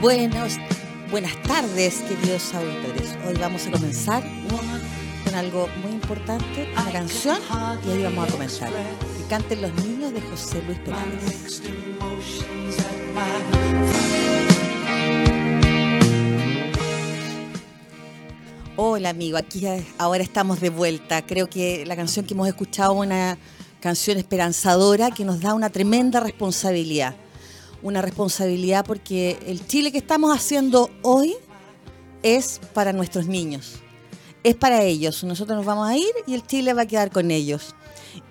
Buenos, buenas tardes, queridos auditores. Hoy vamos a comenzar con algo muy importante, una canción, y ahí vamos a comenzar. Que canten los niños de José Luis Perales. Hola amigo, aquí ahora estamos de vuelta. Creo que la canción que hemos escuchado es una canción esperanzadora que nos da una tremenda responsabilidad. Una responsabilidad porque el Chile que estamos haciendo hoy es para nuestros niños. Es para ellos. Nosotros nos vamos a ir y el Chile va a quedar con ellos.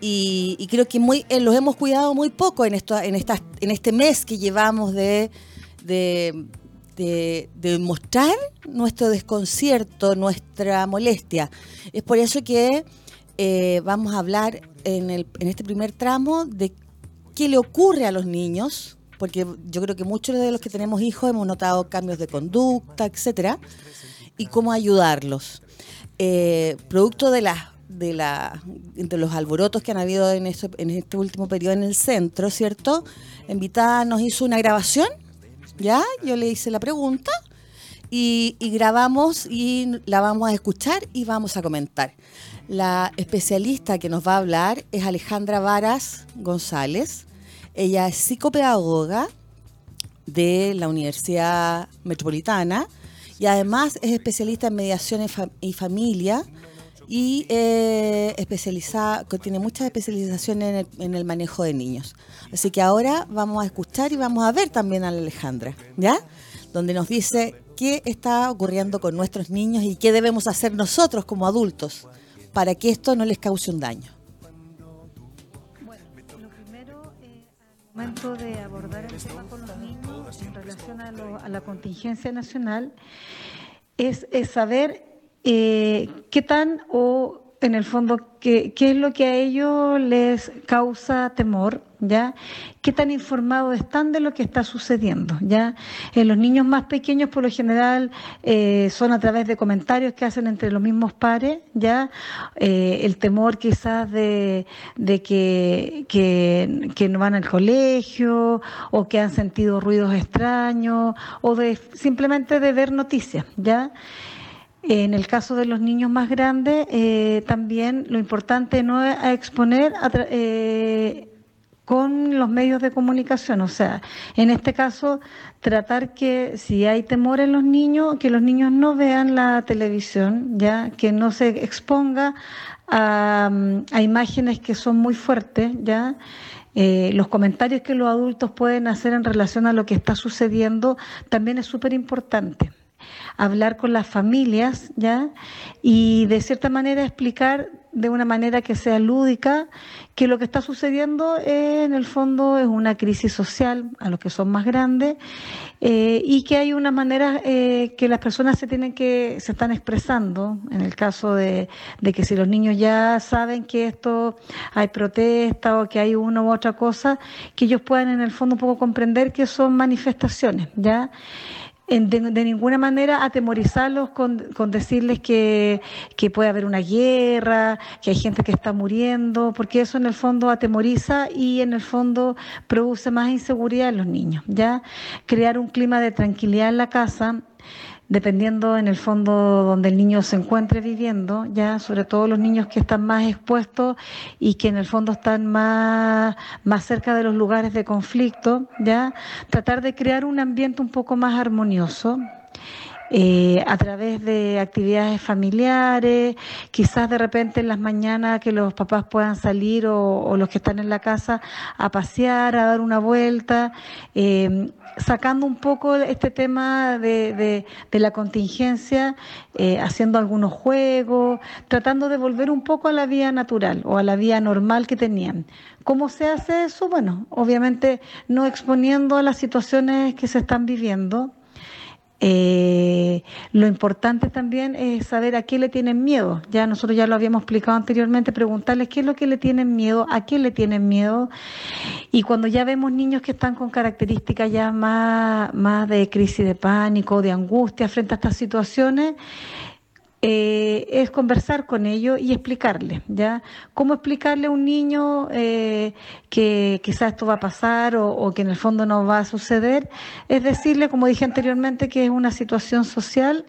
Y, creo que muy, eh, los hemos cuidado muy poco en, esto, en, esta, en este mes que llevamos de, de, mostrar nuestro desconcierto, nuestra molestia. Es por eso que eh, vamos a hablar en, el, en este primer tramo de qué le ocurre a los niños, porque yo creo que muchos de los que tenemos hijos hemos notado cambios de conducta, etcétera, y cómo ayudarlos. Eh, producto de las de, la, de los alborotos que han habido en, en este último periodo en el centro, ¿cierto? Invitada nos hizo una grabación, ¿ya? Yo le hice la pregunta y grabamos y la vamos a escuchar y vamos a comentar. La especialista que nos va a hablar es Alejandra Varas González. Ella es psicopedagoga de la Universidad Metropolitana y además es especialista en mediación y familia y eh, especializada, tiene muchas especializaciones en el, manejo de niños. Así que ahora vamos a escuchar y vamos a ver también a Alejandra, ¿ya? Donde nos dice qué está ocurriendo con nuestros niños y qué debemos hacer nosotros como adultos para que esto no les cause un daño. Momento de abordar el tema con los niños en relación a, la contingencia nacional, es saber eh, ¿qué tan o en el fondo qué, qué es lo que a ellos les causa temor? ¿Ya? ¿Qué tan informados están de lo que está sucediendo? ¿Ya? Eh, los niños más pequeños, por lo general, eh, son a través de comentarios que hacen entre los mismos pares, ¿ya? el temor quizás de, de que, que, que, no van al colegio, o que han sentido ruidos extraños, o de simplemente de ver noticias, ¿ya? En el caso de los niños más grandes, eh, también lo importante no es exponer eh, con los medios de comunicación. O sea, en este caso, tratar que si hay temor en los niños, que los niños no vean la televisión, ya que no se exponga a, imágenes que son muy fuertes, ya. Eh, los comentarios que los adultos pueden hacer en relación a lo que está sucediendo también es súper importante hablar con las familias, ¿ya? Y de cierta manera explicar de una manera que sea lúdica que lo que está sucediendo en el fondo es una crisis social a los que son más grandes eh, y que hay una manera eh, que las personas se tienen que se están expresando en el caso de, de, que si los niños ya saben que esto hay protesta o que hay una u otra cosa que ellos puedan en el fondo un poco comprender que son manifestaciones ya de, ninguna manera atemorizarlos con, con decirles que, que, puede haber una guerra, que hay gente que está muriendo, porque eso en el fondo atemoriza y en el fondo produce más inseguridad en los niños. Ya crear un clima de tranquilidad en la casa dependiendo en el fondo donde el niño se encuentre viviendo, ya sobre todo los niños que están más expuestos y que en el fondo están más, más cerca de los lugares de conflicto, ya tratar de crear un ambiente un poco más armonioso. Eh, a través de actividades familiares, quizás de repente en las mañanas que los papás puedan salir o, los que están en la casa a pasear, a dar una vuelta, eh, sacando un poco este tema de, la contingencia, eh, haciendo algunos juegos, tratando de volver un poco a la vía natural o a la vía normal que tenían. ¿Cómo se hace eso? Bueno, obviamente no exponiendo a las situaciones que se están viviendo, eh, lo importante también es saber a qué le tienen miedo. Ya nosotros ya lo habíamos explicado anteriormente, preguntarles qué es lo que le tienen miedo, a qué le tienen miedo. Y cuando ya vemos niños que están con características ya más, más de crisis de pánico, de angustia frente a estas situaciones, eh, es conversar con ellos y explicarle, ¿ya? ¿Cómo explicarle a un niño eh, que quizás esto va a pasar o, que en el fondo no va a suceder? Es decirle, como dije anteriormente, que es una situación social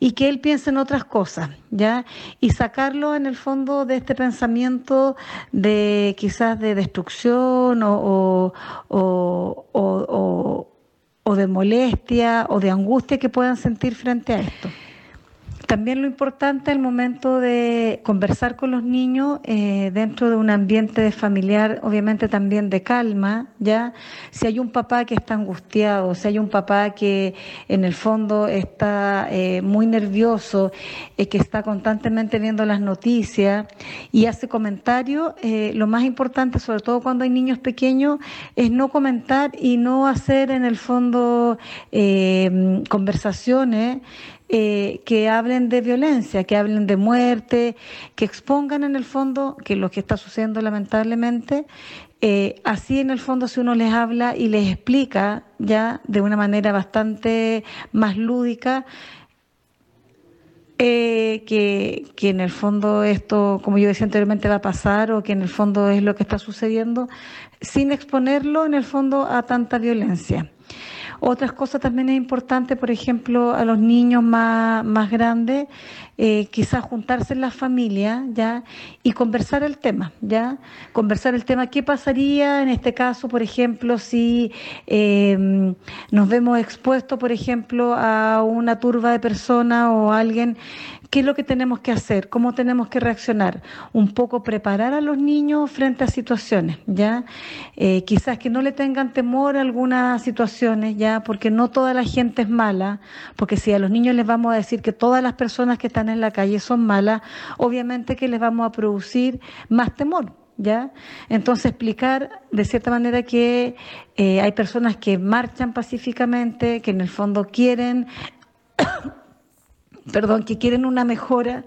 y que él piense en otras cosas, ¿ya? Y sacarlo en el fondo de este pensamiento de quizás de destrucción o, o de molestia o de angustia que puedan sentir frente a esto. También lo importante el momento de conversar con los niños eh, dentro de un ambiente familiar, obviamente también de calma, ¿ya? Si hay un papá que está angustiado, si hay un papá que en el fondo está eh, muy nervioso, eh, que está constantemente viendo las noticias y hace comentarios, lo más importante, sobre todo cuando hay niños pequeños, es no comentar y no hacer en el fondo conversaciones eh, que hablen de violencia, que hablen de muerte, que expongan en el fondo que lo que está sucediendo lamentablemente, eh, así en el fondo si uno les habla y les explica ya de una manera bastante más lúdica, eh, que, que, en el fondo esto, como yo decía anteriormente, va a pasar o que en el fondo es lo que está sucediendo, sin exponerlo en el fondo a tanta violencia. Otras cosas también es importante, por ejemplo, a los niños más, más grandes, eh, quizás juntarse en la familia, ¿ya? Y conversar el tema, ¿ya? Conversar el tema, ¿qué pasaría en este caso, por ejemplo, si eh, nos vemos expuestos, por ejemplo, a una turba de personas o alguien ¿Qué es lo que tenemos que hacer? ¿Cómo tenemos que reaccionar? Un poco preparar a los niños frente a situaciones, ¿ya? Eh, quizás que no le tengan temor a algunas situaciones, ¿ya? Porque no toda la gente es mala, porque si a los niños les vamos a decir que todas las personas que están en la calle son malas, obviamente que les vamos a producir más temor, ¿ya? Entonces explicar de cierta manera que eh, hay personas que marchan pacíficamente, que en el fondo quieren perdón, que quieren una mejora,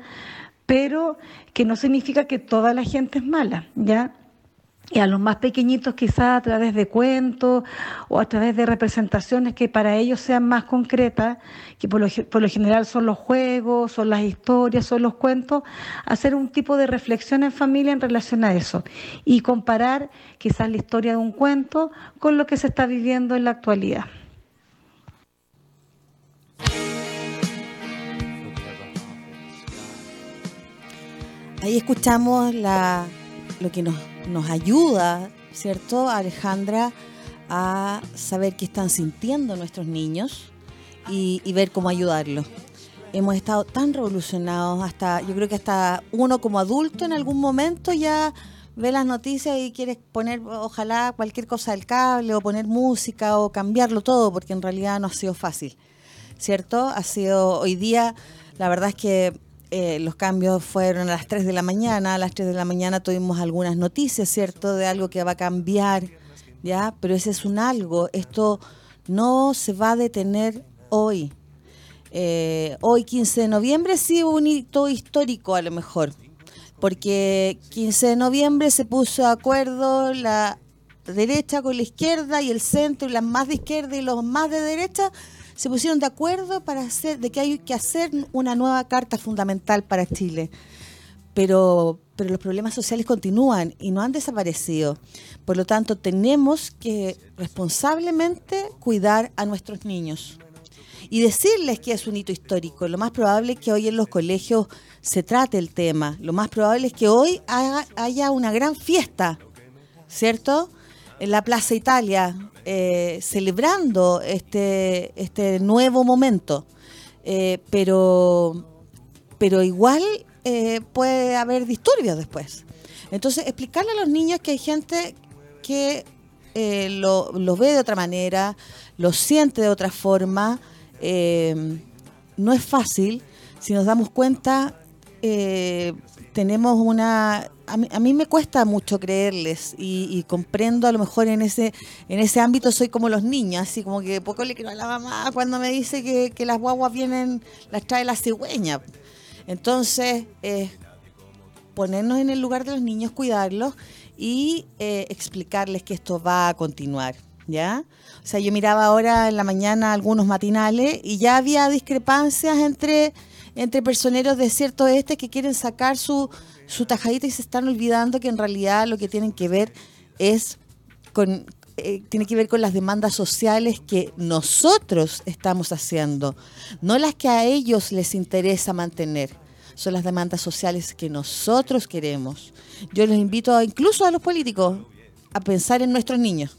pero que no significa que toda la gente es mala, ¿ya? Y a los más pequeñitos quizás a través de cuentos o a través de representaciones que para ellos sean más concretas, que por lo, por lo general son los juegos, son las historias, son los cuentos, hacer un tipo de reflexión en familia en relación a eso y comparar quizás la historia de un cuento con lo que se está viviendo en la actualidad. Ahí escuchamos la, lo que nos, nos ayuda, ¿cierto, Alejandra? a saber qué están sintiendo nuestros niños y, ver cómo ayudarlos. Hemos estado tan revolucionados, hasta yo creo que hasta uno como adulto en algún momento ya ve las noticias y quiere poner, ojalá, cualquier cosa del cable o poner música o cambiarlo todo, porque en realidad no ha sido fácil, ¿cierto? Ha sido hoy día, la verdad es que eh, los cambios fueron a las 3 de la mañana, a las 3 de la mañana tuvimos algunas noticias, ¿cierto?, de algo que va a cambiar, ¿ya? Pero ese es un algo, esto no se va a detener hoy. Eh, hoy, 15 de noviembre, sí un hito histórico a lo mejor, porque 15 de noviembre se puso de acuerdo la derecha con la izquierda y el centro y las más de izquierda y los más de derecha se pusieron de acuerdo para hacer de que hay que hacer una nueva carta fundamental para Chile. Pero, pero los problemas sociales continúan y no han desaparecido. Por lo tanto, tenemos que responsablemente cuidar a nuestros niños y decirles que es un hito histórico. Lo más probable es que hoy en los colegios se trate el tema. Lo más probable es que hoy haya una gran fiesta, ¿cierto? En la Plaza Italia, eh, celebrando este, este nuevo momento. Eh, pero, pero igual eh, puede haber disturbios después. Entonces, explicarle a los niños que hay gente que lo, lo, ve de otra manera, lo siente de otra forma, no es fácil. Si nos damos cuenta, tenemos una a mí, me cuesta mucho creerles y, comprendo a lo mejor en ese en ese ámbito soy como los niños, así como que poco le creo a la mamá cuando me dice que, las guaguas vienen, las trae la cigüeña. Entonces, ponernos en el lugar de los niños, cuidarlos y eh, explicarles que esto va a continuar. ¿Ya? O sea, yo miraba ahora en la mañana algunos matinales y ya había discrepancias entre entre personeros de cierto este que quieren sacar su, su tajadita y se están olvidando que en realidad lo que tienen que ver es con, eh, tiene que ver con las demandas sociales que nosotros estamos haciendo, no las que a ellos les interesa mantener. Son las demandas sociales que nosotros queremos. Yo les invito incluso a los políticos a pensar en nuestros niños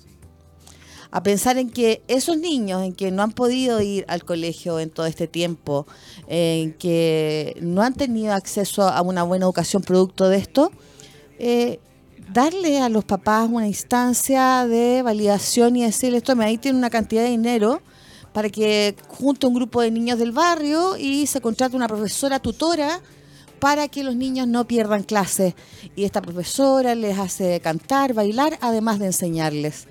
a pensar en que esos niños en que no han podido ir al colegio en todo este tiempo, en que no han tenido acceso a una buena educación producto de esto, eh, darle a los papás una instancia de validación y decirles, tome, ahí tiene una cantidad de dinero para que junte un grupo de niños del barrio y se contrate una profesora tutora para que los niños no pierdan clases. Y esta profesora les hace cantar, bailar, además de enseñarles.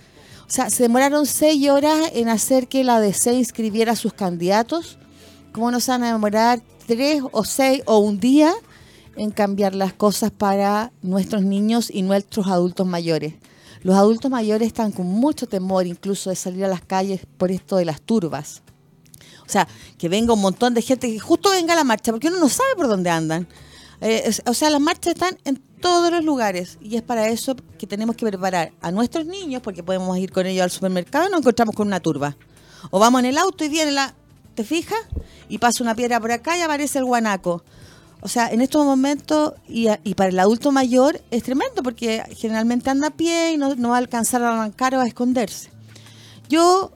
O sea, se demoraron seis horas en hacer que la DC inscribiera a sus candidatos. ¿Cómo nos van a demorar tres o seis o un día en cambiar las cosas para nuestros niños y nuestros adultos mayores? Los adultos mayores están con mucho temor incluso de salir a las calles por esto de las turbas. O sea, que venga un montón de gente que justo venga a la marcha, porque uno no sabe por dónde andan. Eh, o sea, las marchas están en todos los lugares y es para eso que tenemos que preparar a nuestros niños, porque podemos ir con ellos al supermercado y nos encontramos con una turba. O vamos en el auto y viene la, ¿te fijas? Y pasa una piedra por acá y aparece el guanaco. O sea, en estos momentos, y, para el adulto mayor es tremendo, porque generalmente anda a pie y no, no va a alcanzar a arrancar o a esconderse. Yo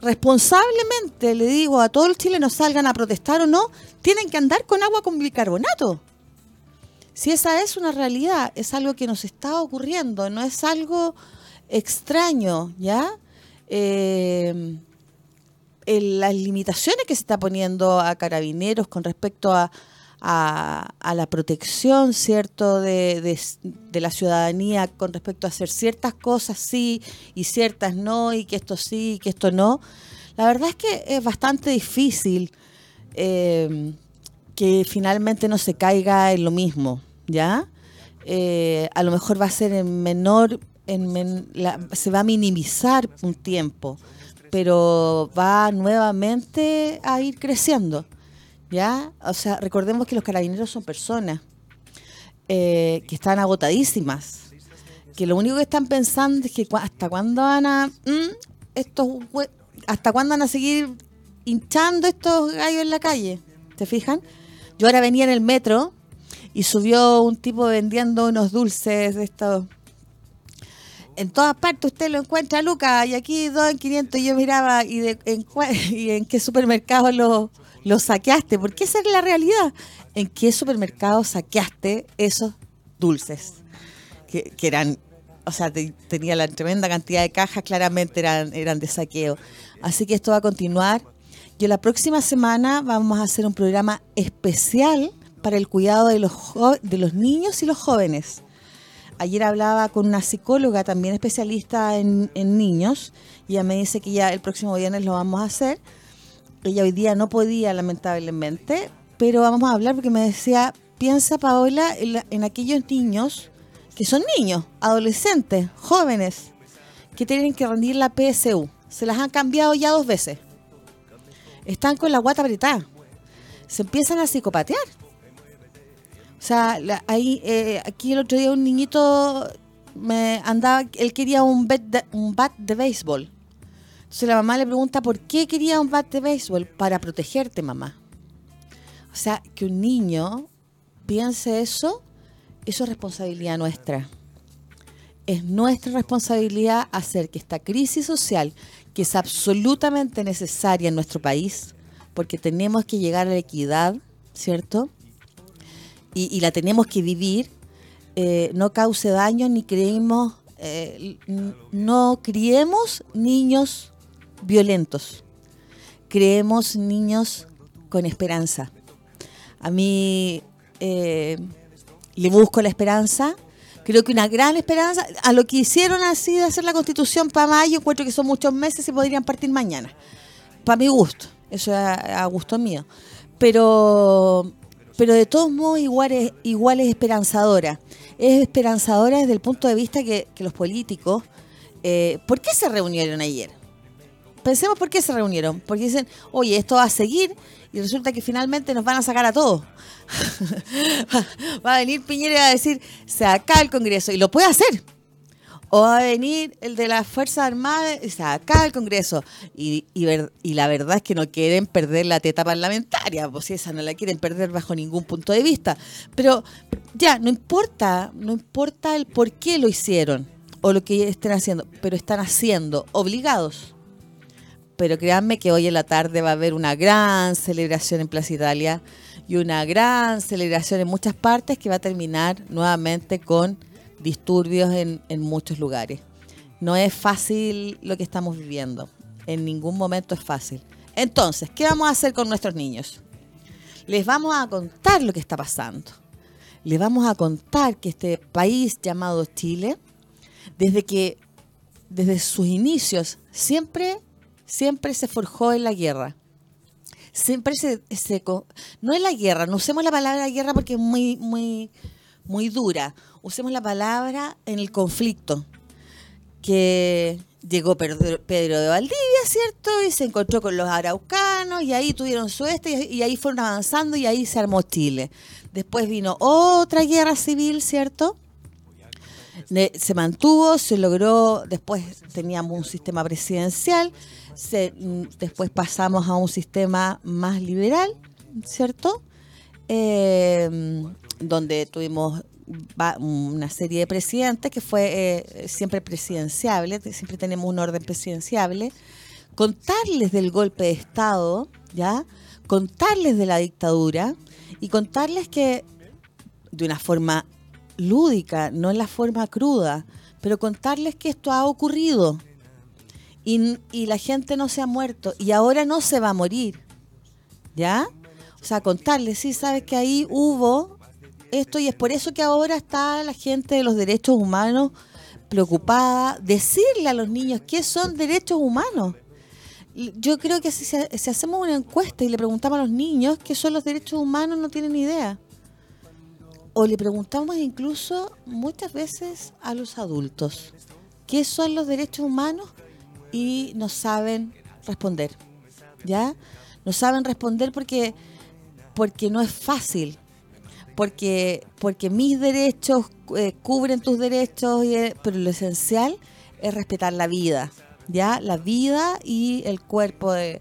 responsablemente le digo a todos los chilenos, salgan a protestar o no, tienen que andar con agua con bicarbonato. Si esa es una realidad, es algo que nos está ocurriendo, no es algo extraño, ¿ya? Eh, las limitaciones que se está poniendo a carabineros con respecto a, la protección, ¿cierto?, de, la ciudadanía con respecto a hacer ciertas cosas sí y ciertas no, y que esto sí y que esto no. La verdad es que es bastante difícil eh, que finalmente no se caiga en lo mismo. ¿Ya? Eh, a lo mejor va a ser en menor, en se va a minimizar un tiempo, pero va nuevamente a ir creciendo, ¿ya? O sea, recordemos que los carabineros son personas eh, que están agotadísimas, que lo único que están pensando es que hasta cuándo van a... estos ¿Hasta cuándo van a seguir hinchando estos gallos en la calle? ¿Te fijan? Yo ahora venía en el metro y subió un tipo vendiendo unos dulces de estos. En todas partes usted lo encuentra, Lucas, y aquí dos en 500 yo miraba y, de, en, y en qué supermercado lo, lo saqueaste, porque esa es la realidad. ¿En qué supermercado saqueaste esos dulces? Que, eran, o sea, tenía la tremenda cantidad de cajas, claramente eran, eran de saqueo. Así que esto va a continuar. Yo la próxima semana vamos a hacer un programa especial para el cuidado de los, de los niños y los jóvenes. Ayer hablaba con una psicóloga también especialista en, niños y ella me dice que ya el próximo viernes lo vamos a hacer. Ella hoy día no podía, lamentablemente, pero vamos a hablar porque me decía, piensa Paola en, en aquellos niños que son niños, adolescentes, jóvenes, que tienen que rendir la PSU. Se las han cambiado ya dos veces. Están con la guata apretada. Se empiezan a psicopatear o sea, ahí, eh, aquí el otro día un niñito me andaba, él quería un, bat de, un bat de béisbol. Entonces la mamá le pregunta, ¿por qué quería un bat de béisbol? Para protegerte, mamá. O sea, que un niño piense eso, eso es responsabilidad nuestra. Es nuestra responsabilidad hacer que esta crisis social, que es absolutamente necesaria en nuestro país, porque tenemos que llegar a la equidad, ¿cierto? Y, la tenemos que vivir, eh, no cause daño ni creemos, eh, no criemos niños violentos, creemos niños con esperanza. A mí eh, le busco la esperanza, creo que una gran esperanza, a lo que hicieron así de hacer la constitución para mayo, encuentro que son muchos meses y podrían partir mañana, para mi gusto, eso es a gusto mío. Pero pero de todos modos igual es, igual es esperanzadora. Es esperanzadora desde el punto de vista que, los políticos, eh, ¿por qué se reunieron ayer? pensemos por qué se reunieron. Porque dicen, oye, esto va a seguir y resulta que finalmente nos van a sacar a todos. va a venir Piñera a decir, se acaba el Congreso. Y lo puede hacer. O va a venir el de las Fuerzas Armadas y se acaba el Congreso. Y, y, la verdad es que no quieren perder la teta parlamentaria, pues esa no la quieren perder bajo ningún punto de vista. Pero ya, no importa, no importa el por qué lo hicieron o lo que estén haciendo, pero están haciendo, obligados. Pero créanme que hoy en la tarde va a haber una gran celebración en Plaza Italia y una gran celebración en muchas partes que va a terminar nuevamente con disturbios en, muchos lugares. No es fácil lo que estamos viviendo. En ningún momento es fácil. Entonces, ¿qué vamos a hacer con nuestros niños? Les vamos a contar lo que está pasando. Les vamos a contar que este país llamado Chile, desde que, desde sus inicios, siempre, siempre se forjó en la guerra. Siempre se, se no en la guerra, no usemos la palabra guerra porque es muy, muy, muy dura usemos la palabra en el conflicto, que llegó Pedro, de Valdivia, ¿cierto? Y se encontró con los araucanos y ahí tuvieron su este y ahí fueron avanzando y ahí se armó Chile. Después vino otra guerra civil, ¿cierto? se mantuvo, se logró, después teníamos un sistema presidencial, mm, después pasamos a un sistema más liberal, ¿cierto? Eh, donde tuvimos una serie de presidentes que fue eh, siempre presidenciable, siempre tenemos un orden presidenciable, contarles del golpe de Estado, ¿ya? Contarles de la dictadura y contarles que de una forma lúdica, no en la forma cruda, pero contarles que esto ha ocurrido y, y la gente no se ha muerto y ahora no se va a morir, ¿ya? O sea, contarles, sí, sabes que ahí hubo esto y es por eso que ahora está la gente de los derechos humanos preocupada, decirle a los niños qué son derechos humanos. Yo creo que si, hacemos una encuesta y le preguntamos a los niños qué son los derechos humanos, no tienen idea. O le preguntamos incluso muchas veces a los adultos qué son los derechos humanos y no saben responder. ¿Ya? No saben responder porque porque no es fácil porque, porque mis derechos eh, cubren tus derechos, eh, pero lo esencial es respetar la vida, ¿ya? La vida y el cuerpo de,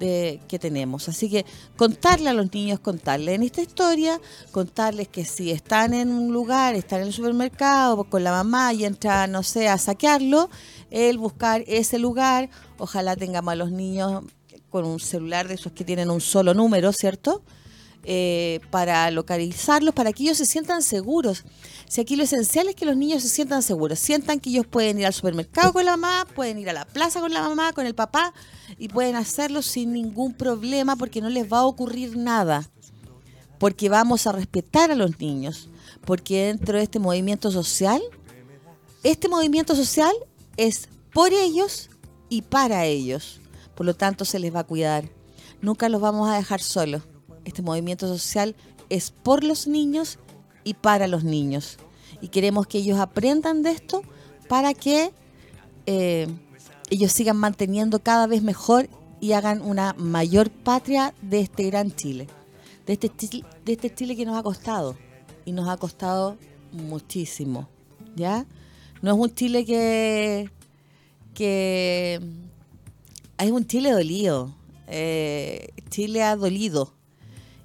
que tenemos. Así que contarle a los niños, contarles en esta historia, contarles que si están en un lugar, están en el supermercado con la mamá y entra, no sé, a saquearlo, el buscar ese lugar, ojalá tengamos a los niños con un celular de esos que tienen un solo número, ¿cierto?, eh, para localizarlos, para que ellos se sientan seguros. Si aquí lo esencial es que los niños se sientan seguros, sientan que ellos pueden ir al supermercado con la mamá, pueden ir a la plaza con la mamá, con el papá, y pueden hacerlo sin ningún problema porque no les va a ocurrir nada. Porque vamos a respetar a los niños. Porque dentro de este movimiento social, este movimiento social es por ellos y para ellos. Por lo tanto, se les va a cuidar. Nunca los vamos a dejar solos este movimiento social es por los niños y para los niños. Y queremos que ellos aprendan de esto para que eh, ellos sigan manteniendo cada vez mejor y hagan una mayor patria de este gran Chile. De este, de este Chile que nos ha costado. Y nos ha costado muchísimo. ¿Ya? No es un Chile que. que es un Chile dolido. Eh, Chile ha dolido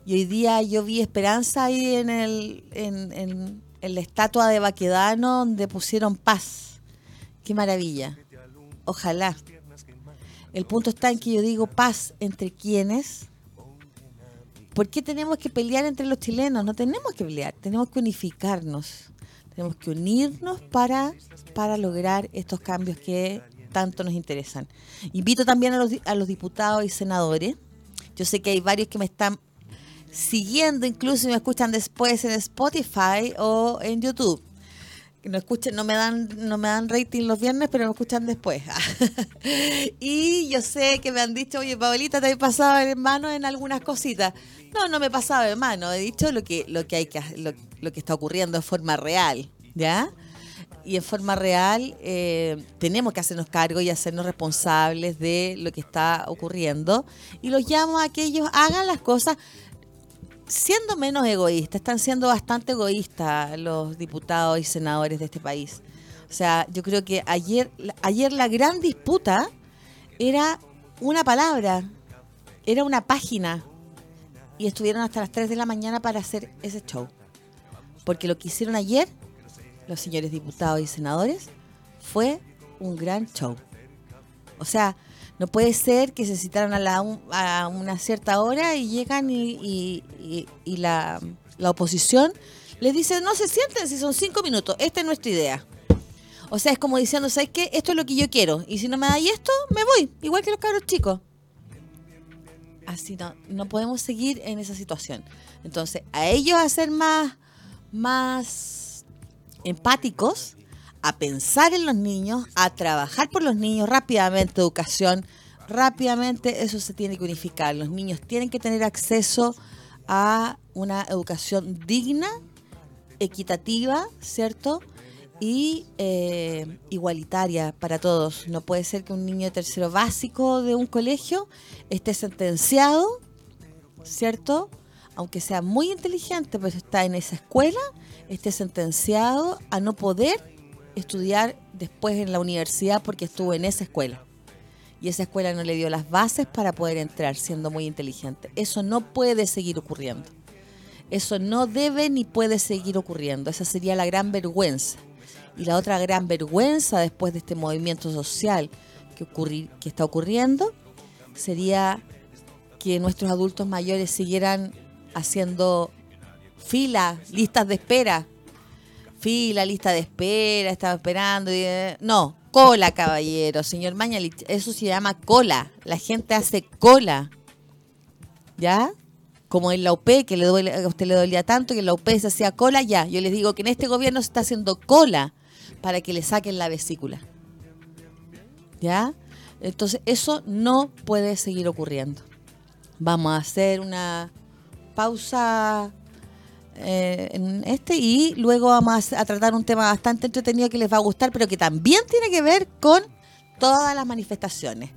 y hoy día yo vi esperanza ahí en, el, en, la estatua de Baquedano donde pusieron paz. Qué maravilla. Ojalá. El punto está en que yo digo paz entre quienes. ¿Por qué tenemos que pelear entre los chilenos? No tenemos que pelear, tenemos que unificarnos. Tenemos que unirnos para, para lograr estos cambios que tanto nos interesan. Invito también a los, a los diputados y senadores. Yo sé que hay varios que me están siguiendo, incluso me escuchan después en Spotify o en YouTube. No escuchen, no me dan, no me dan rating los viernes, pero me escuchan después. y yo sé que me han dicho, oye, Paulita, te he pasado hermano en algunas cositas. No, no me he pasado hermano, he dicho lo que, lo que hay que lo que está ocurriendo de forma real, ¿ya? y en forma real eh, tenemos que hacernos cargo y hacernos responsables de lo que está ocurriendo. Y los llamo a que ellos hagan las cosas siendo menos egoístas. Están siendo bastante egoístas los diputados y senadores de este país. O sea, yo creo que ayer, ayer la gran disputa era una palabra, era una página. Y estuvieron hasta las 3 de la mañana para hacer ese show. Porque lo que hicieron ayer los señores diputados y senadores fue un gran show. O sea, no puede ser que se citaran a, la, una cierta hora y llegan y, la, oposición les dice, no se sienten si son cinco minutos, esta es nuestra idea. O sea, es como diciendo, ¿sabes qué? Esto es lo que yo quiero. Y si no me dais esto, me voy. Igual que los cabros chicos. Así no, no podemos seguir en esa situación. Entonces, a ellos hacer más, más empáticos, a pensar en los niños, a trabajar por los niños rápidamente, educación, rápidamente eso se tiene que unificar. Los niños tienen que tener acceso a una educación digna, equitativa, ¿cierto? Y eh, igualitaria para todos. No puede ser que un niño de tercero básico de un colegio esté sentenciado, ¿cierto? Aunque sea muy inteligente, pero está en esa escuela esté sentenciado a no poder estudiar después en la universidad porque estuvo en esa escuela. Y esa escuela no le dio las bases para poder entrar siendo muy inteligente. Eso no puede seguir ocurriendo. Eso no debe ni puede seguir ocurriendo. Esa sería la gran vergüenza. Y la otra gran vergüenza después de este movimiento social que, que está ocurriendo sería que nuestros adultos mayores siguieran haciendo fila, listas de espera. Fila, lista de espera, estaba esperando. Eh, no, cola, caballero, señor Mañalich. Eso se llama cola. La gente hace cola. ¿Ya? Como en la UP, que le duele, a usted le dolía tanto, que en la UP se hacía cola, ya. Yo les digo que en este gobierno se está haciendo cola para que le saquen la vesícula. ¿Ya? Entonces, eso no puede seguir ocurriendo. Vamos a hacer una pausa eh, en este y luego vamos a tratar un tema bastante entretenido que les va a gustar, pero que también tiene que ver con todas las manifestaciones.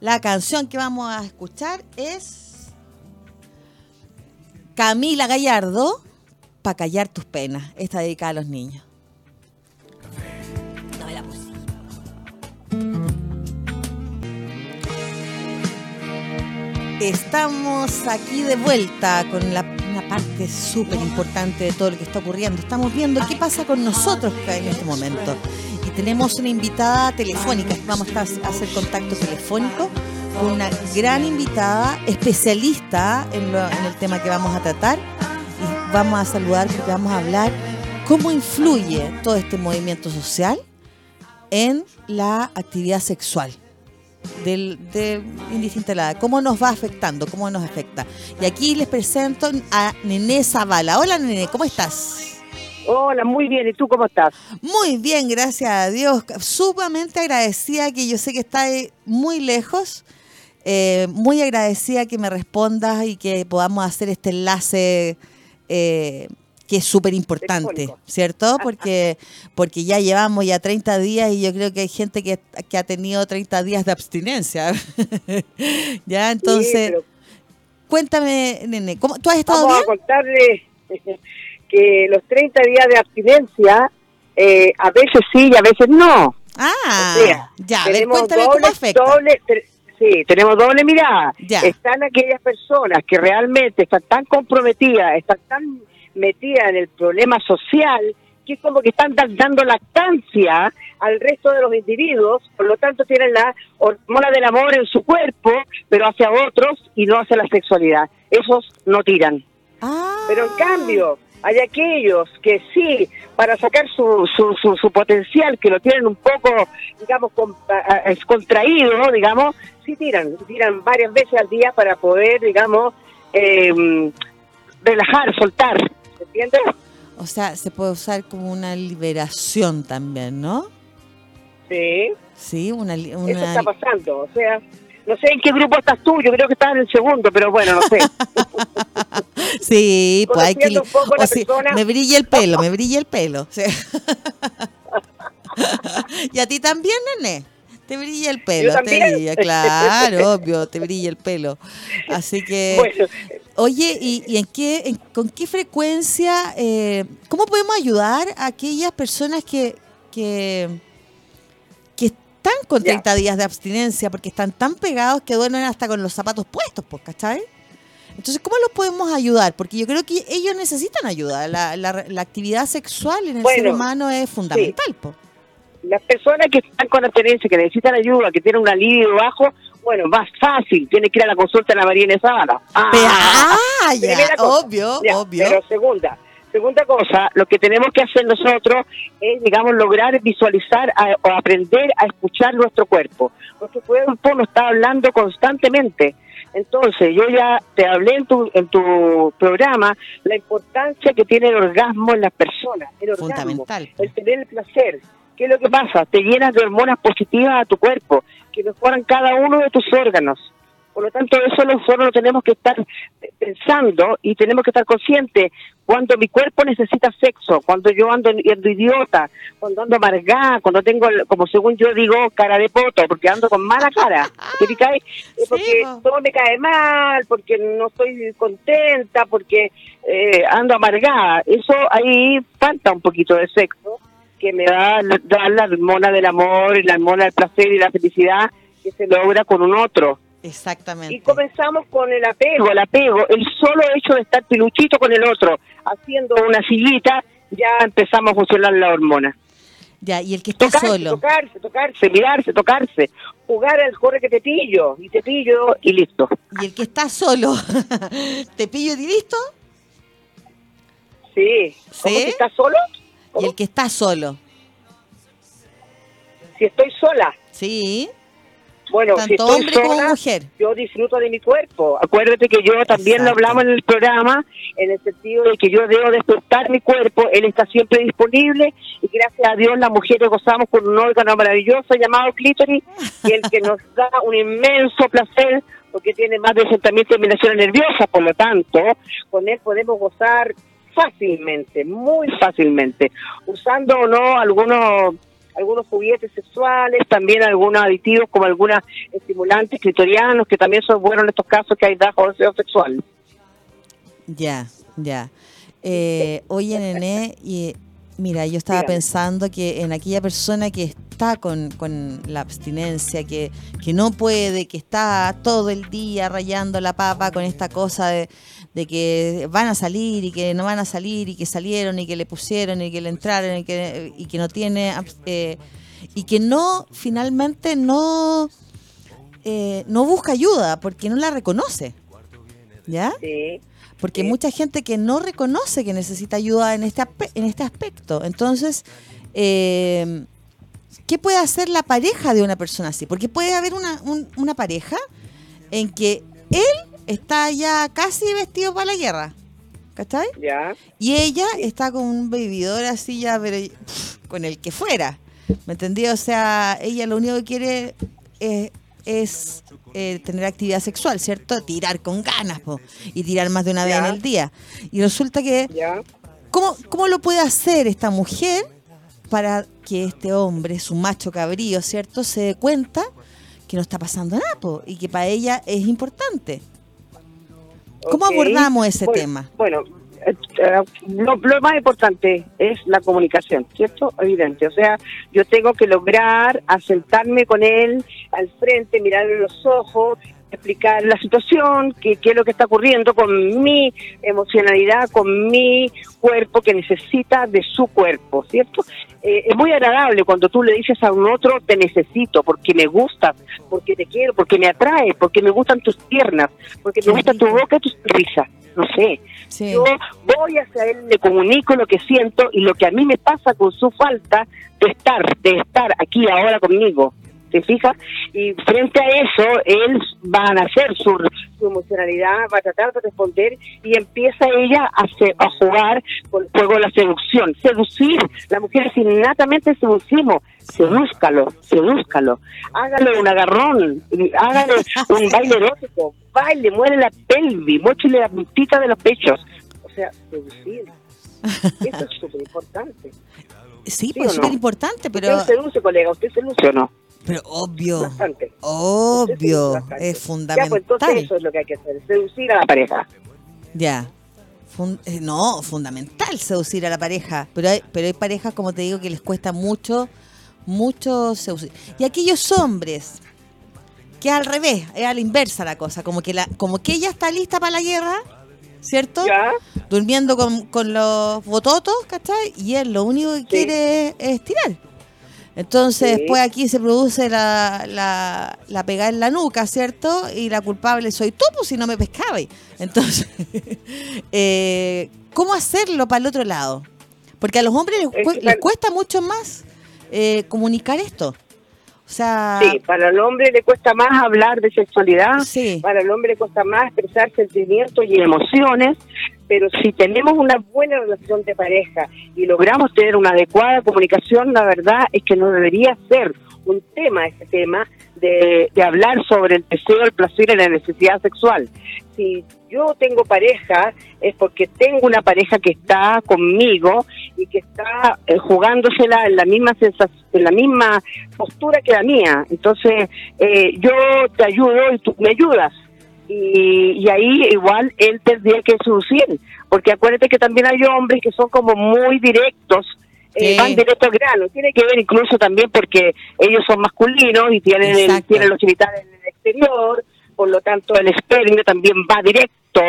La canción que vamos a escuchar es Camila Gallardo, para callar tus penas. Está dedicada a los niños. Estamos aquí de vuelta con la una parte súper importante de todo lo que está ocurriendo. Estamos viendo qué pasa con nosotros en este momento. Y tenemos una invitada telefónica. Vamos a hacer contacto telefónico con una gran invitada, especialista en, en el tema que vamos a tratar. Y vamos a saludar porque vamos a hablar cómo influye todo este movimiento social en la actividad sexual del, de indistinta edad, cómo nos va afectando, cómo nos afecta. Y aquí les presento a Nené Zavala. Hola Nené, ¿cómo estás? Hola, muy bien. ¿Y tú cómo estás? Muy bien, gracias a Dios. Sumamente agradecida que yo sé que está muy lejos. Eh, muy agradecida que me respondas y que podamos hacer este enlace eh, que es súper importante, ¿cierto? Porque, porque ya llevamos ya 30 días y yo creo que hay gente que, ha tenido 30 días de abstinencia. ya, entonces, cuéntame, nene, ¿cómo, ¿tú has estado Vamos a contarle que los 30 días de abstinencia eh, a veces sí y a veces no. Ah, ya, a ver, cuéntame cómo afecta. sí, tenemos doble mirada. Están aquellas personas que realmente están tan comprometidas, están tan metida en el problema social, que es como que están dando lactancia al resto de los individuos, por lo tanto tienen la hormona del amor en su cuerpo, pero hacia otros y no hacia la sexualidad. Esos no tiran. Ah. Pero en cambio, hay aquellos que sí, para sacar su, su, su, potencial, que lo tienen un poco, digamos, contraído, digamos, sí tiran, tiran varias veces al día para poder, digamos, eh, relajar, soltar. ¿Entiendes? O sea, se puede usar como una liberación también, ¿no? Sí. Sí, una, una... Eso está pasando, o sea, no sé en qué grupo estás tú, yo creo que estás en el segundo, pero bueno, no sé. sí, pues hay que... me brilla el pelo, me brilla el pelo. y a ti también, nene. Te brilla el pelo, te brilla, claro, obvio, te brilla el pelo. Así que, oye, ¿y, en qué, con qué frecuencia, eh, cómo podemos ayudar a aquellas personas que, que, que están con 30 días de abstinencia porque están tan pegados que duermen hasta con los zapatos puestos, pues, ¿cachai? Entonces, ¿cómo los podemos ayudar? Porque yo creo que ellos necesitan ayuda. La, la, actividad sexual en el ser humano es fundamental, pues las personas que están con abstinencia, que necesitan ayuda, que tienen un alivio bajo, bueno, más fácil, tiene que ir a la consulta de la María Sábana. Ah, ah ya, obvio, obvio. Pero segunda, segunda cosa, lo que tenemos que hacer nosotros es, digamos, lograr visualizar o aprender a escuchar nuestro cuerpo. Nuestro cuerpo nos está hablando constantemente. Entonces, yo ya te hablé en tu, en tu programa la importancia que tiene el orgasmo en las personas. El orgasmo, Fundamental. el tener el placer. ¿Qué es lo que pasa? Te llenas de hormonas positivas a tu cuerpo, que mejoran cada uno de tus órganos. Por lo tanto, eso nosotros lo tenemos que estar pensando y tenemos que estar conscientes cuando mi cuerpo necesita sexo, cuando yo ando, ando idiota, cuando ando amargada, cuando tengo, como según yo digo, cara de poto, porque ando con mala cara. Porque todo me cae mal, porque no estoy contenta, porque eh, ando amargada. Eso ahí falta un poquito de sexo que me da, la hormona del amor, y la hormona del placer y la felicidad que se logra con un otro. Exactamente. Y comenzamos con el apego, el apego, el solo hecho de estar piluchito con el otro, haciendo una sillita, ya empezamos a funcionar la hormona. Ya, y el que está solo. Tocarse, tocarse, mirarse, tocarse, jugar al corre que te pillo, y te pillo y listo. Y el que está solo, ¿te pillo y listo? Sí. ¿Sí? que está solo? Y el que está solo. Si estoy sola. Sí. Bueno, Tanto si hombre como mujer. Yo disfruto de mi cuerpo. Acuérdate que yo también lo hablamos en el programa, en el sentido de que yo debo despertar mi cuerpo. Él está siempre disponible y gracias a Dios las mujeres gozamos con un órgano maravilloso llamado clítoris y el que nos da un inmenso placer porque tiene más de 60.000 terminaciones nerviosas. Por lo tanto, con él podemos gozar fácilmente, muy fácilmente, usando o no algunos algunos juguetes sexuales, también algunos aditivos como algunos estimulantes clitorianos, que también son buenos en estos casos que hay bajo deseo sexual. Ya, ya. Eh, oye, Nené, y mira, yo estaba pensando que en aquella persona que está con, con la abstinencia, que, que no puede, que está todo el día rayando la papa con esta cosa de de que van a salir y que no van a salir y que salieron y que le pusieron y que le entraron y que, y que no tiene eh, y que no finalmente no eh, no busca ayuda porque no la reconoce ¿ya? Sí. porque hay mucha gente que no reconoce que necesita ayuda en este en este aspecto entonces eh, ¿qué puede hacer la pareja de una persona así? porque puede haber una, una pareja en que él está ya casi vestido para la guerra. ¿Cachai? Ya. Y ella está con un bebidor así ya, pero con el que fuera. ¿Me entendí? O sea, ella lo único que quiere es, eh, tener actividad sexual, ¿cierto? Tirar con ganas, y tirar más de una vez en el día. Y resulta que, ¿cómo, ¿cómo lo puede hacer esta mujer para que este hombre, su macho cabrío, ¿cierto? Se dé cuenta que no está pasando nada, y que para ella es importante. ¿Cómo abordamos ese tema? Bueno, eh, lo, más importante es la comunicación, ¿cierto? Evidente. O sea, yo tengo que lograr asentarme con él al frente, mirarle los ojos, explicar la situación, qué, qué es lo que está ocurriendo con mi emocionalidad, con mi cuerpo que necesita de su cuerpo, ¿cierto? Eh, es muy agradable cuando tú le dices a un otro, te necesito, porque me gustas, porque te quiero, porque me atrae, porque me gustan tus piernas, porque me gusta tu boca y tu risa, no sé. Yo voy hacia él, le comunico lo que siento y lo que a mí me pasa con su falta de estar, de estar aquí ahora conmigo. ¿Te fijas? Y frente a eso, él va a nacer su, emocionalidad, va a tratar de responder y empieza ella a, a jugar con el juego de la seducción. Seducir, las mujeres innatamente seducimos, sedúzcalo, sedúzcalo, hágale un agarrón, hágale un baile erótico, baile, muere la pelvis, mochile la puntita de los pechos. O sea, seducir. Eso es súper importante. Sí, pues súper importante, pero... Usted seduce, colega, usted seduce o no. Pero obvio, Bastante. obvio, es fundamental. Ya, pues entonces eso es lo que hay que hacer, seducir a la pareja. Ya, eh, no, fundamental seducir a la pareja, pero hay, pero hay parejas, como te digo, que les cuesta mucho, mucho seducir. Y aquellos hombres que al revés, es a la inversa la cosa, como que, la, como que ella está lista para la guerra, ¿cierto? Durmiendo con, con los bototos, ¿cachai? Y él lo único que quiere es tirar. Entonces, después aquí se produce la, la, la pegada en la nuca, ¿cierto? Y la culpable soy tú, pues si no me pescaba. Entonces, eh, ¿cómo hacerlo para el otro lado? Porque a los hombres les, cuesta mucho más eh, comunicar esto. O sea, sí, para el hombre le cuesta más hablar de sexualidad, sí. para el hombre le cuesta más expresar sentimientos y emociones, pero si tenemos una buena relación de pareja y logramos tener una adecuada comunicación, la verdad es que no debería ser un tema este tema de, hablar sobre el deseo, el placer y la necesidad sexual. Si yo tengo pareja es porque tengo una pareja que está conmigo y que está eh, jugándosela en la misma sensación, en la misma postura que la mía. Entonces, eh, yo te ayudo y tú me ayudas y, ahí igual él tendría que seducir, porque acuérdate que también hay hombres que son como muy directos, eh, van directo al grano, tiene que ver incluso también porque ellos son masculinos y tienen, tienen los genitales en el exterior, por lo tanto el espermio también va directo,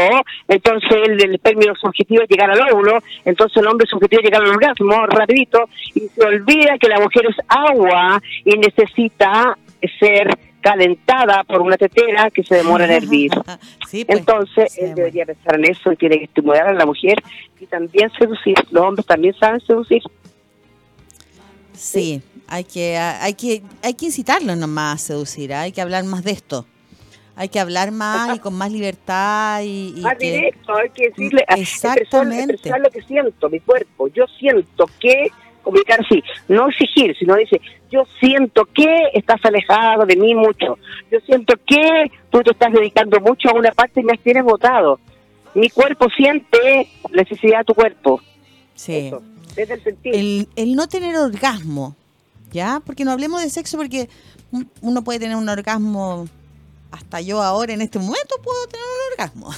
entonces el, el espermio su objetivo es llegar al óvulo, entonces el hombre su objetivo es llegar al orgasmo rapidito y se olvida que la mujer es agua y necesita ser calentada por una tetera que se demora en hervir. Pues, Entonces, él debería pensar en eso y tiene que estimular a la mujer y también seducir. Los hombres también saben seducir. Sí, hay que hay que hay que incitarlos nomás a seducir, ¿ah? hay que hablar más de esto. Hay que hablar más y con más libertad y, más directo, hay que decirle exactamente expresar lo que siento, mi cuerpo. Yo siento que comunicar así, no exigir, sino dice, yo siento que estás alejado de mí mucho, yo siento que tú te estás dedicando mucho a una parte y me tienes votado. Mi cuerpo siente la necesidad de tu cuerpo. Sí. el, el, no tener orgasmo, ¿ya? Porque no hablemos de sexo porque uno puede tener un orgasmo hasta yo ahora en este momento puedo tener un orgasmo.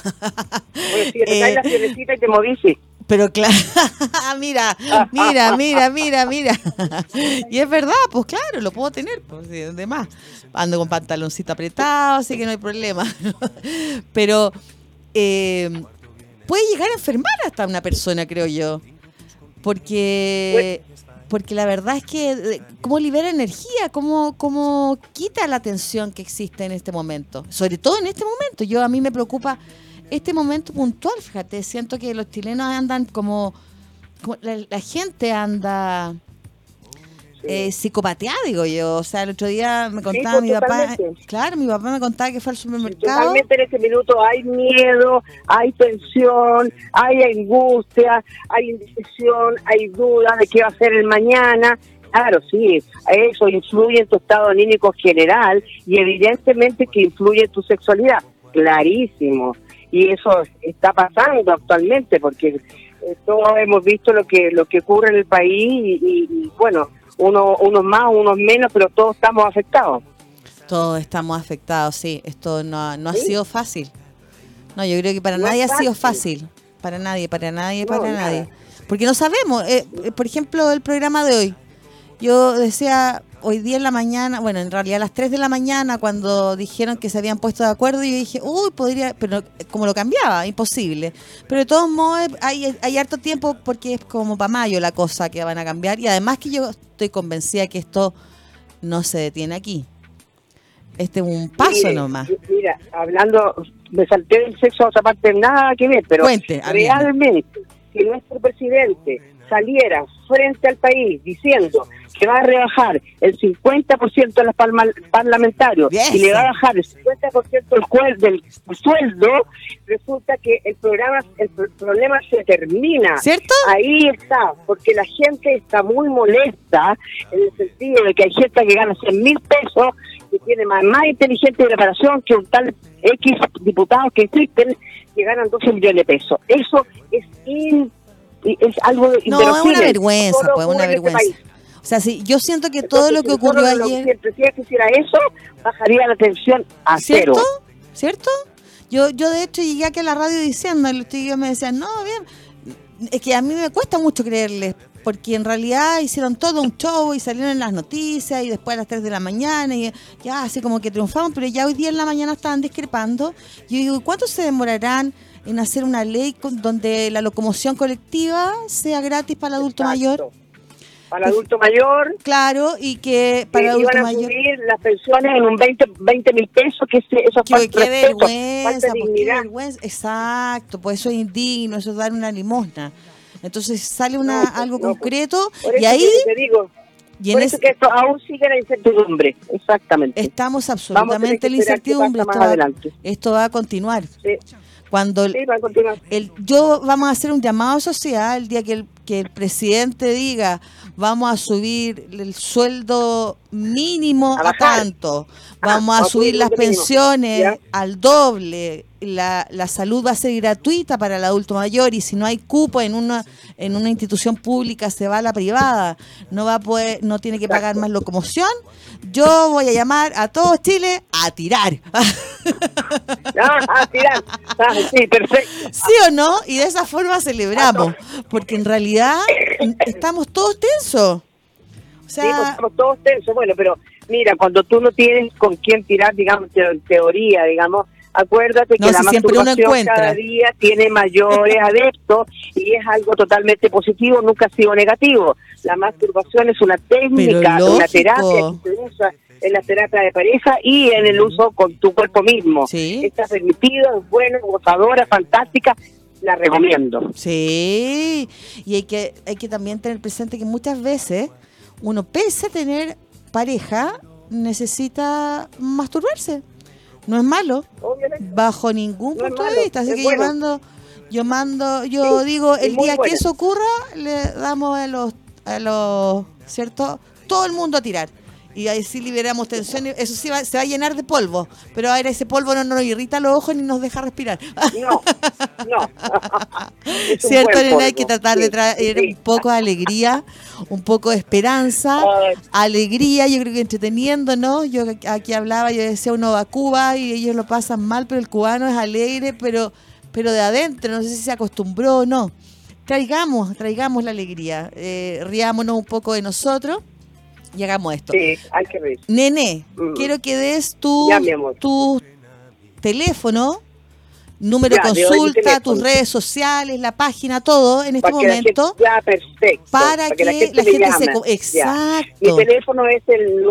Si eh, la y te moviste. Pero claro, mira, mira, mira, mira, mira. Y es verdad, pues claro, lo puedo tener, pues, demás. Ando con pantaloncito apretado, así que no hay problema. Pero eh, puede llegar a enfermar hasta una persona, creo yo. Porque porque la verdad es que eh, cómo libera energía, cómo, cómo quita la tensión que existe en este momento, sobre todo en este momento. Yo a mí me preocupa este momento puntual, fíjate, siento que los chilenos andan como, la, gente anda eh, psicopateada, digo yo. O sea, el otro día me contaba pues, mi papá, claro, mi papá me contaba que fue al supermercado. Totalmente en este minuto hay miedo, hay tensión, hay angustia, hay indecisión, hay dudas de qué va a ser el mañana. Claro, sí, eso influye en tu estado anímico general y evidentemente que influye en tu sexualidad. Clarísimo y eso está pasando actualmente porque eh, todos hemos visto lo que lo que ocurre en el país y, bueno uno, unos más unos menos pero todos estamos afectados. Todos estamos afectados sí esto no, no ha sido fácil. No yo creo que para nadie ha sido fácil. para nadie para nadie para nadie. Porque no sabemos eh, por ejemplo el programa de hoy. Yo decía hoy día en la mañana, bueno, en realidad a las 3 de la mañana, cuando dijeron que se habían puesto de acuerdo, yo dije, uy, podría, pero como lo cambiaba, imposible. Pero de todos modos, hay, hay harto tiempo porque es como para mayo la cosa que van a cambiar. Y además que yo estoy convencida que esto no se detiene aquí. Este es un paso nomás. Mira, hablando, me salté del sexo a otra parte, nada que ver, pero realmente, si nuestro presidente saliera frente al país diciendo que va a rebajar el 50% de los parlamentarios y le va a bajar el 50% del, del sueldo, resulta que el programa el problema se termina. ¿Cierto? Ahí está, porque la gente está muy molesta en el sentido de que hay gente que gana 100 mil pesos que tiene más, más inteligente preparación que un tal X diputados que existen que ganan 12 millones de pesos. Eso es es algo de No, es una vergüenza, pues, una este vergüenza. O sea, sí, yo siento que todo lo que ocurrió ayer... Si el presidente hiciera eso, bajaría la tensión a ¿Cierto? cero. ¿Cierto? Yo, yo de hecho llegué aquí a la radio diciendo, y los tíos me decían, no, bien, es que a mí me cuesta mucho creerles, porque en realidad hicieron todo un show y salieron en las noticias y después a las 3 de la mañana y ya así como que triunfaban, pero ya hoy día en la mañana estaban discrepando. Yo digo, ¿cuánto se demorarán en hacer una ley donde la locomoción colectiva sea gratis para el adulto mayor? Para el adulto mayor. Claro, y que para el adulto mayor. subir las pensiones en un 20 mil pesos, que eso qué, qué vergüenza, qué vergüenza. Exacto, pues eso es indigno, eso es dar una limosna. Entonces sale una pues, algo pues. concreto y ahí... Te digo, y por eso que esto aún sigue la incertidumbre, exactamente. Estamos absolutamente en la incertidumbre. Esto va, esto va, a continuar. Sí. Cuando sí, va a continuar. El, yo vamos a hacer un llamado social el día que el, que el presidente diga vamos a subir el sueldo mínimo a, tanto, vamos a, subir las pensiones al doble, la, la salud va a ser gratuita para el adulto mayor y si no hay cupo en una en una institución pública se va a la privada, no va a poder, no tiene que pagar más locomoción, yo voy a llamar a todo Chile a tirar. a tirar. Ah, sí, perfecto. ¿Sí o no? Y de esa forma celebramos, porque en realidad estamos todos tensos. O sea, sí, pues, estamos todos tensos. Bueno, pero mira, cuando tú no tienes con quién tirar, digamos, en teoría, digamos, acuérdate que la masturbación cada día tiene mayores adeptos y es algo totalmente positivo, nunca ha sido negativo. La masturbación es una técnica, una terapia que se usa en la terapia de pareja y en el uso con tu cuerpo mismo. Está permitido, es bueno, gozadora, fantástica, la recomiendo. Sí, y hay que, hay que también tener presente que muchas veces uno, pese a tener pareja, necesita masturbarse no es malo, bajo ningún punto de vista. Así que yo mando, yo mando, yo digo, el día que eso ocurra, le damos a los, a los, ¿cierto? Todo el mundo a tirar y ahí sí liberamos tensión. Eso sí se va a llenar de polvo, pero ahora ese polvo no nos irrita los ojos ni nos deja respirar. No, no. ¿Cierto, Hay que tratar de traer un poco de alegría, un poco de esperanza, alegría, yo creo que entreteniendo, ¿no? Yo aquí hablaba, yo decía, uno va a Cuba y ellos lo pasan mal, pero el cubano es alegre, pero, pero de adentro, no sé si se acostumbró o no. Traigamos, traigamos la alegría, eh, riámonos un poco de nosotros y hagamos esto. Sí, hay que ver. Nene, mm. quiero que des tu, tu teléfono, número de consulta, tus redes sociales, la página, todo en este momento. Ya, perfecto. Para, que, la gente, se... Exacto. Mi teléfono es el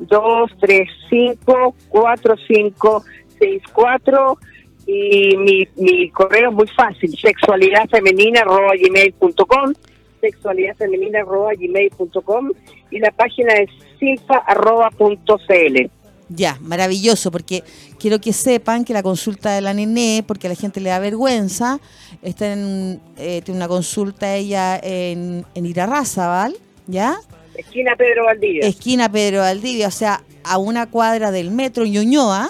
992354564 y mi, mi correo es muy fácil, sexualidadfemenina.gmail.com sexualidadfemenina.gmail.com y la página es silfa.cl. Ya, maravilloso, porque quiero que sepan que la consulta de la nené, porque a la gente le da vergüenza, está en, eh, tiene una consulta ella en, en ¿vale? ¿ya? Esquina Pedro Valdivia. Esquina Pedro Valdivia, o sea, a una cuadra del metro Ñuñoa,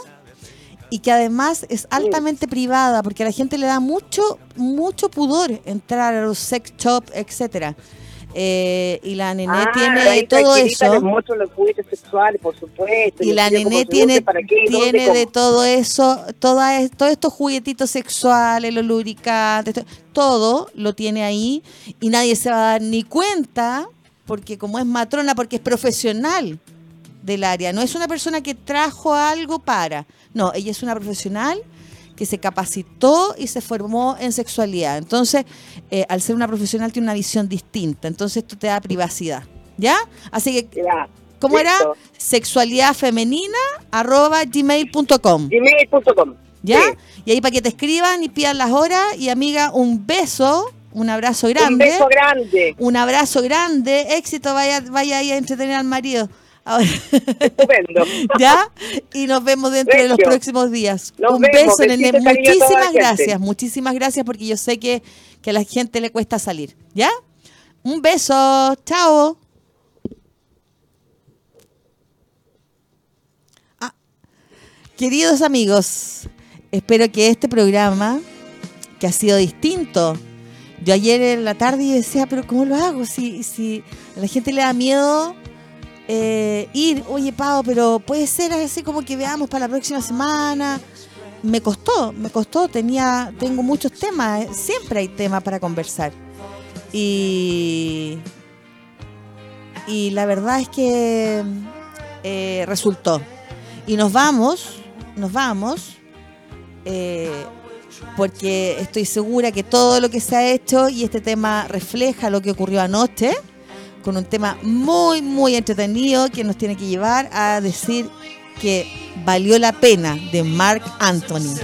y que además es altamente privada porque a la gente le da mucho mucho pudor entrar a los sex shops, etcétera. Eh, y la nené ah, tiene todo eso. Mucho los juguetes sexuales, por supuesto. Y, la nené tiene, tiene de todo eso, toda, todos estos juguetitos sexuales, los lubricantes, todo lo tiene ahí y nadie se va a dar ni cuenta porque como es matrona, porque es profesional del área, no es una persona que trajo algo para, no, ella es una profesional que se capacitó y se formó en sexualidad. Entonces, eh, al ser una profesional tiene una visión distinta, entonces esto te da privacidad, ¿ya? Así que, ¿cómo era? Sexualidad femenina arroba gmail.com. Gmail.com. ¿Ya? Y ahí para que te escriban y pidan las horas y amiga, un beso. Un abrazo grande. Un beso grande. Un abrazo grande. Éxito, vaya, vaya ahí a entretener al marido. Estupendo. ¿Ya? Y nos vemos dentro de los próximos días. Un beso, nene. Muchísimas gracias, muchísimas gracias porque yo sé que, que a la gente le cuesta salir. ¿Ya? Un beso. Chao. Ah, queridos amigos, espero que este programa, que ha sido distinto, Yo ayer en la tarde decía, pero ¿cómo lo hago? Si, si a la gente le da miedo eh, ir, oye Pau, pero puede ser así como que veamos para la próxima semana. Me costó, me costó, tenía, tengo muchos temas, eh, siempre hay temas para conversar. Y, y la verdad es que eh, resultó. Y nos vamos, nos vamos, porque estoy segura que todo lo que se ha hecho y este tema refleja lo que ocurrió anoche con un tema muy, muy entretenido que nos tiene que llevar a decir que valió la pena de Mark Anthony.